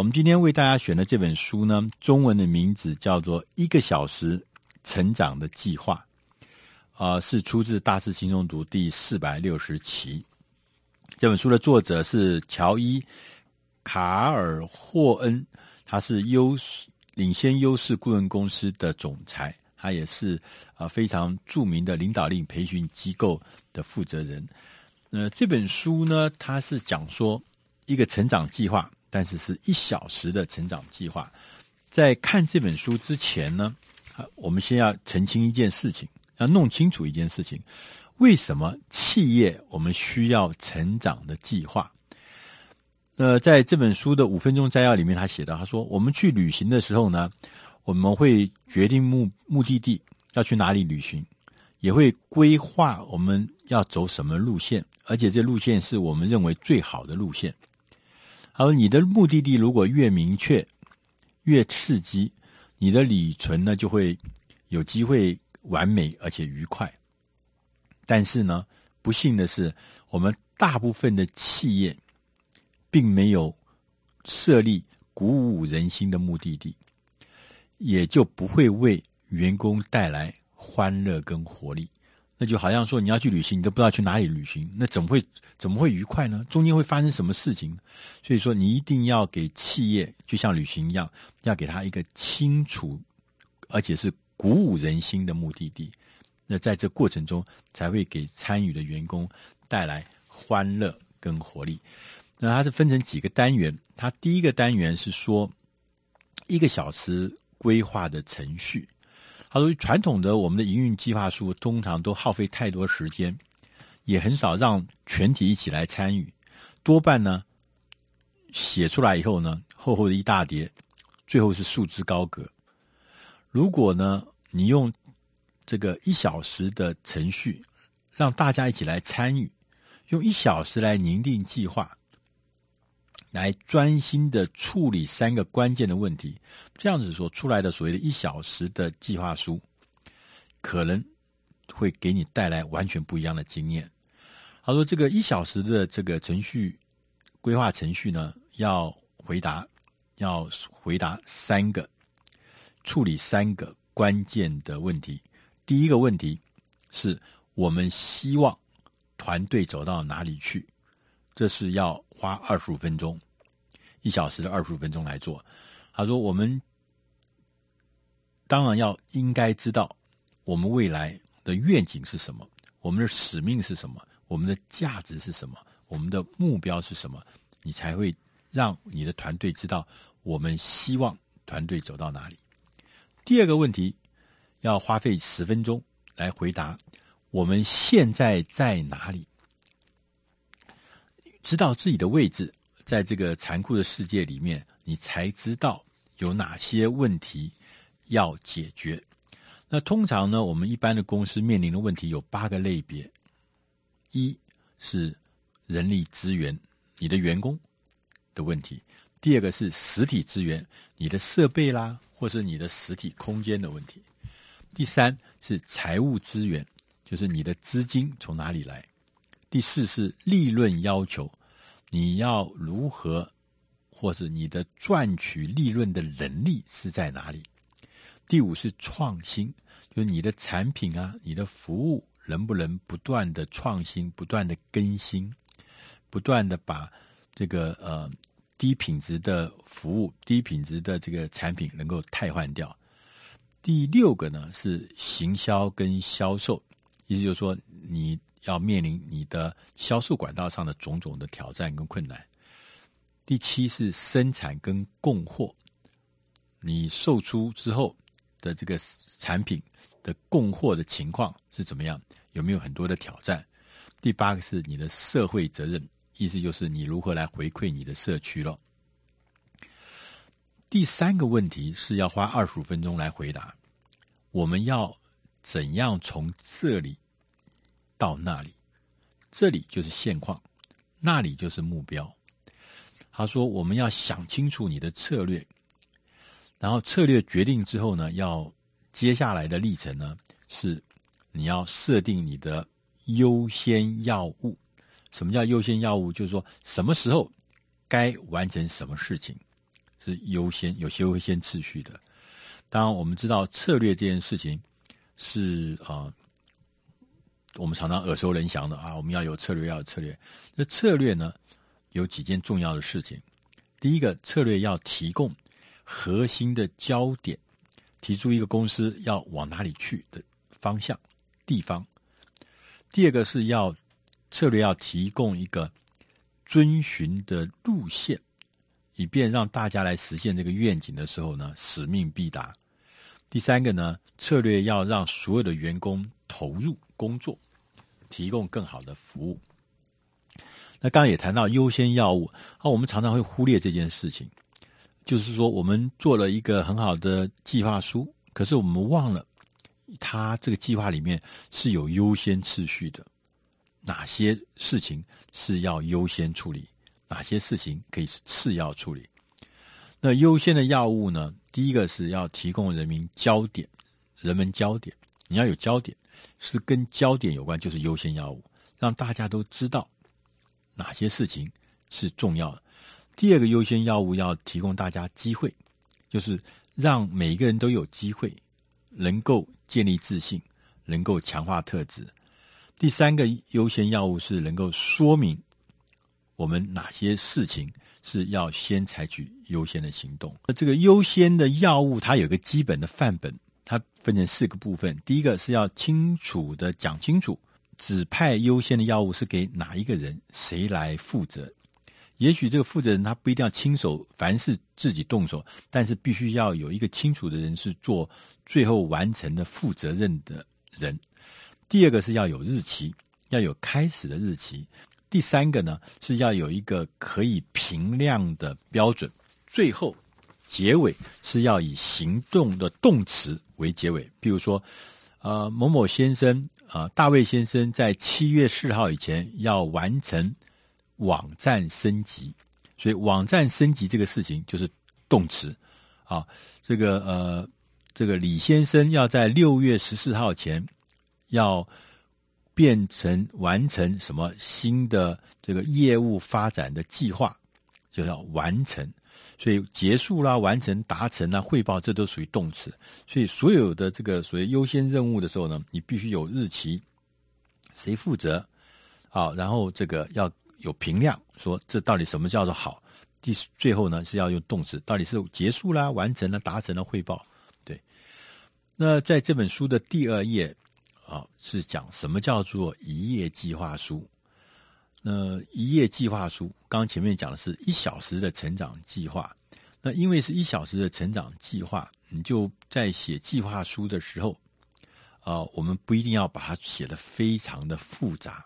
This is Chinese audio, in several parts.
我们今天为大家选的这本书呢，中文的名字叫做《一个小时成长的计划》，啊、是出自《大师轻松读》第四百六十期。这本书的作者是乔伊·卡尔霍恩，他是优领先优势顾问公司的总裁，他也是啊非常著名的领导力培训机构的负责人。呃，这本书呢，它是讲说一个成长计划。但是是一小时的成长计划。在看这本书之前呢，我们先要澄清一件事情，要弄清楚一件事情：为什么企业我们需要成长的计划？呃，在这本书的五分钟摘要里面，他写到，他说我们去旅行的时候呢，我们会决定目目的地要去哪里旅行，也会规划我们要走什么路线，而且这路线是我们认为最好的路线。而你的目的地如果越明确、越刺激，你的旅程呢就会有机会完美而且愉快。但是呢，不幸的是，我们大部分的企业并没有设立鼓舞人心的目的地，也就不会为员工带来欢乐跟活力。那就好像说你要去旅行，你都不知道去哪里旅行，那怎么会怎么会愉快呢？中间会发生什么事情？所以说，你一定要给企业，就像旅行一样，要给他一个清楚而且是鼓舞人心的目的地。那在这过程中，才会给参与的员工带来欢乐跟活力。那它是分成几个单元，它第一个单元是说一个小时规划的程序。他说：“传统的我们的营运计划书通常都耗费太多时间，也很少让全体一起来参与。多半呢，写出来以后呢，厚厚的一大叠，最后是束之高阁。如果呢，你用这个一小时的程序，让大家一起来参与，用一小时来拟定计划。”来专心的处理三个关键的问题，这样子所出来的所谓的一小时的计划书，可能会给你带来完全不一样的经验。他说：“这个一小时的这个程序规划程序呢，要回答要回答三个，处理三个关键的问题。第一个问题是我们希望团队走到哪里去。”这是要花二十五分钟，一小时的二十五分钟来做。他说：“我们当然要应该知道我们未来的愿景是什么，我们的使命是什么，我们的价值是什么，我们的目标是什么，你才会让你的团队知道我们希望团队走到哪里。”第二个问题要花费十分钟来回答：我们现在在哪里？知道自己的位置，在这个残酷的世界里面，你才知道有哪些问题要解决。那通常呢，我们一般的公司面临的问题有八个类别：一是人力资源，你的员工的问题；第二个是实体资源，你的设备啦，或是你的实体空间的问题；第三是财务资源，就是你的资金从哪里来。第四是利润要求，你要如何，或是你的赚取利润的能力是在哪里？第五是创新，就是你的产品啊，你的服务能不能不断的创新，不断的更新，不断的把这个呃低品质的服务、低品质的这个产品能够汰换掉。第六个呢是行销跟销售，意思就是说你。要面临你的销售管道上的种种的挑战跟困难。第七是生产跟供货，你售出之后的这个产品的供货的情况是怎么样？有没有很多的挑战？第八个是你的社会责任，意思就是你如何来回馈你的社区了。第三个问题是要花二十五分钟来回答，我们要怎样从这里？到那里，这里就是现况，那里就是目标。他说：“我们要想清楚你的策略，然后策略决定之后呢，要接下来的历程呢，是你要设定你的优先要务。什么叫优先要务？就是说什么时候该完成什么事情，是优先有些优先次序的。当然，我们知道策略这件事情是啊、呃，我们常常耳熟能详的啊，我们要有策略，要有策略。那策略呢，有几件重要的事情。第一个，策略要提供核心的焦点，提出一个公司要往哪里去的方向、地方。第二个是要策略要提供一个遵循的路线，以便让大家来实现这个愿景的时候呢，使命必达。第三个呢，策略要让所有的员工投入工作，提供更好的服务。那刚刚也谈到优先药物，啊，我们常常会忽略这件事情，就是说我们做了一个很好的计划书，可是我们忘了，它这个计划里面是有优先次序的，哪些事情是要优先处理，哪些事情可以次要处理。那优先的药物呢？第一个是要提供人民焦点，人们焦点，你要有焦点，是跟焦点有关，就是优先要务，让大家都知道哪些事情是重要的。第二个优先要务要提供大家机会，就是让每一个人都有机会，能够建立自信，能够强化特质。第三个优先要务是能够说明我们哪些事情。是要先采取优先的行动。那这个优先的要务，它有个基本的范本，它分成四个部分。第一个是要清楚的讲清楚，指派优先的药物是给哪一个人，谁来负责。也许这个负责人他不一定要亲手凡事自己动手，但是必须要有一个清楚的人是做最后完成的负责任的人。第二个是要有日期，要有开始的日期。第三个呢，是要有一个可以评量的标准。最后，结尾是要以行动的动词为结尾。比如说，呃，某某先生，啊、大卫先生在七月四号以前要完成网站升级，所以网站升级这个事情就是动词。啊，这个呃，这个李先生要在六月十四号前要。变成完成什么新的这个业务发展的计划，就要完成。所以结束啦、完成、达成啦、汇报，这都属于动词。所以所有的这个所谓优先任务的时候呢，你必须有日期，谁负责啊？然后这个要有评量，说这到底什么叫做好？第最后呢是要用动词，到底是结束啦、完成了、达成了、汇报。对。那在这本书的第二页。啊，是讲什么叫做一页计划书？那一页计划书，刚前面讲的是一小时的成长计划。那因为是一小时的成长计划，你就在写计划书的时候，啊，我们不一定要把它写得非常的复杂，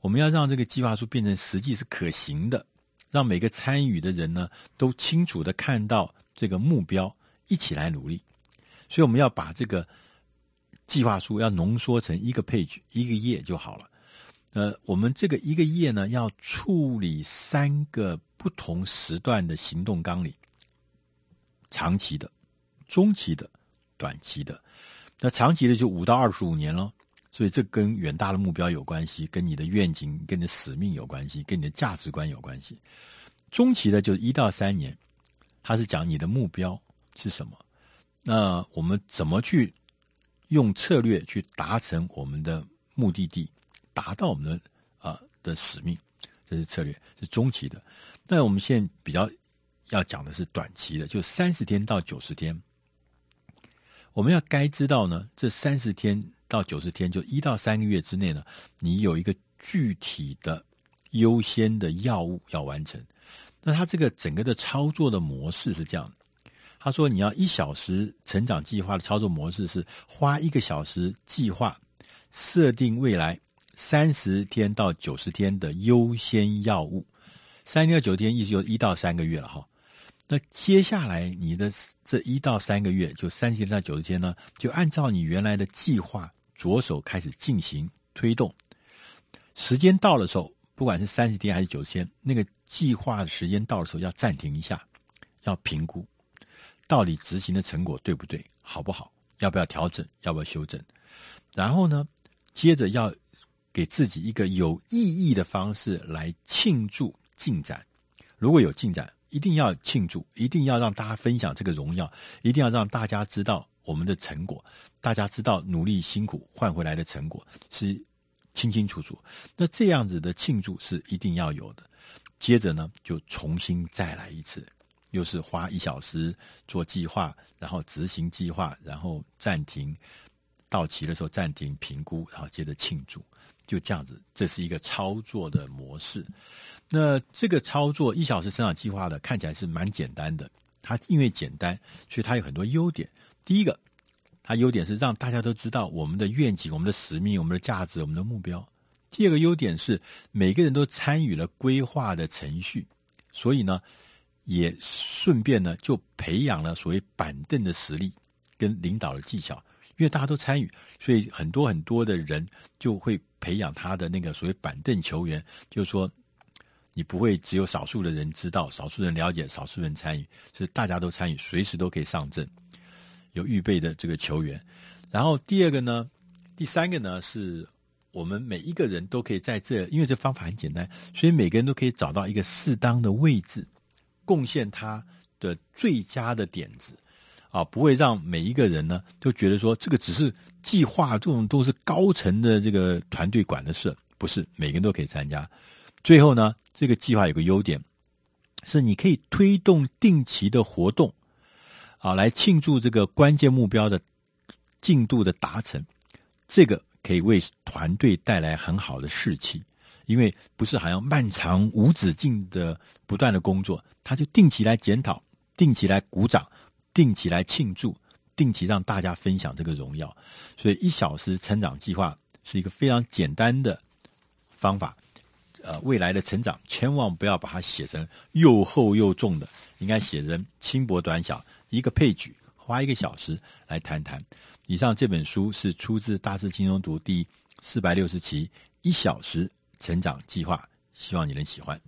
我们要让这个计划书变成实际是可行的，让每个参与的人呢都清楚的看到这个目标，一起来努力。所以我们要把这个。计划书要浓缩成一个 page 一个页就好了。呃，我们这个一个页呢，要处理三个不同时段的行动纲领：长期的、中期的、短期的。那长期的就五到二十五年了，所以这跟远大的目标有关系，跟你的愿景、跟你的使命有关系，跟你的价值观有关系。中期的就一到三年，它是讲你的目标是什么。那我们怎么去？用策略去达成我们的目的地，达到我们的啊、的使命，这是策略，是中期的。那我们现在比较要讲的是短期的，就三十天到九十天。我们要该知道呢，这三十天到九十天，就一到三个月之内呢，你有一个具体的优先的药物要完成。那它这个整个的操作的模式是这样的。他说：“你要一小时成长计划的操作模式是花一个小时计划，设定未来三十天到九十天的优先药物。三天到九十天，意思就一到三个月了哈。那接下来你的这一到三个月，就三十天到九十天呢，就按照你原来的计划着手开始进行推动。时间到的时候，不管是三十天还是九十天，那个计划的时间到的时候要暂停一下，要评估。”到底执行的成果对不对？好不好？要不要调整？要不要修正？然后呢，接着要给自己一个有意义的方式来庆祝进展。如果有进展，一定要庆祝，一定要让大家分享这个荣耀，一定要让大家知道我们的成果，大家知道努力辛苦换回来的成果是清清楚楚。那这样子的庆祝是一定要有的。接着呢，就重新再来一次，又是花一小时做计划，然后执行计划，然后暂停，到期的时候暂停评估，然后接着庆祝。就这样子，这是一个操作的模式。那这个操作一小时成长计划的看起来是蛮简单的。它因为简单，所以它有很多优点。第一个，它优点是让大家都知道我们的愿景、我们的使命、我们的价值、我们的目标。第二个优点是每个人都参与了规划的程序，所以呢，也顺便呢就培养了所谓板凳的实力跟领导的技巧。因为大家都参与，所以很多很多的人就会培养他的那个所谓板凳球员。就是说，你不会只有少数的人知道，少数人了解，少数人参与，是大家都参与，随时都可以上阵，有预备的这个球员。然后第二个呢，第三个呢，是我们每一个人都可以在这，因为这方法很简单，所以每个人都可以找到一个适当的位置，贡献他的最佳的点子。啊，不会让每一个人呢都觉得说这个只是计划，这种都是高层的这个团队管的事，不是每个人都可以参加。最后呢，这个计划有个优点，是你可以推动定期的活动，啊，来庆祝这个关键目标的进度的达成。这个可以为团队带来很好的士气，因为不是好像漫长无止境的不断的工作，他就定期来检讨，定期来鼓掌。定期来庆祝，定期让大家分享这个荣耀，所以一小时成长计划是一个非常简单的方法。呃，未来的成长千万不要把它写成又厚又重的，应该写成轻薄短小，一个配举，花一个小时来谈谈。以上这本书是出自《大师轻松读》第四百六十期《一小时成长计划》，希望你能喜欢。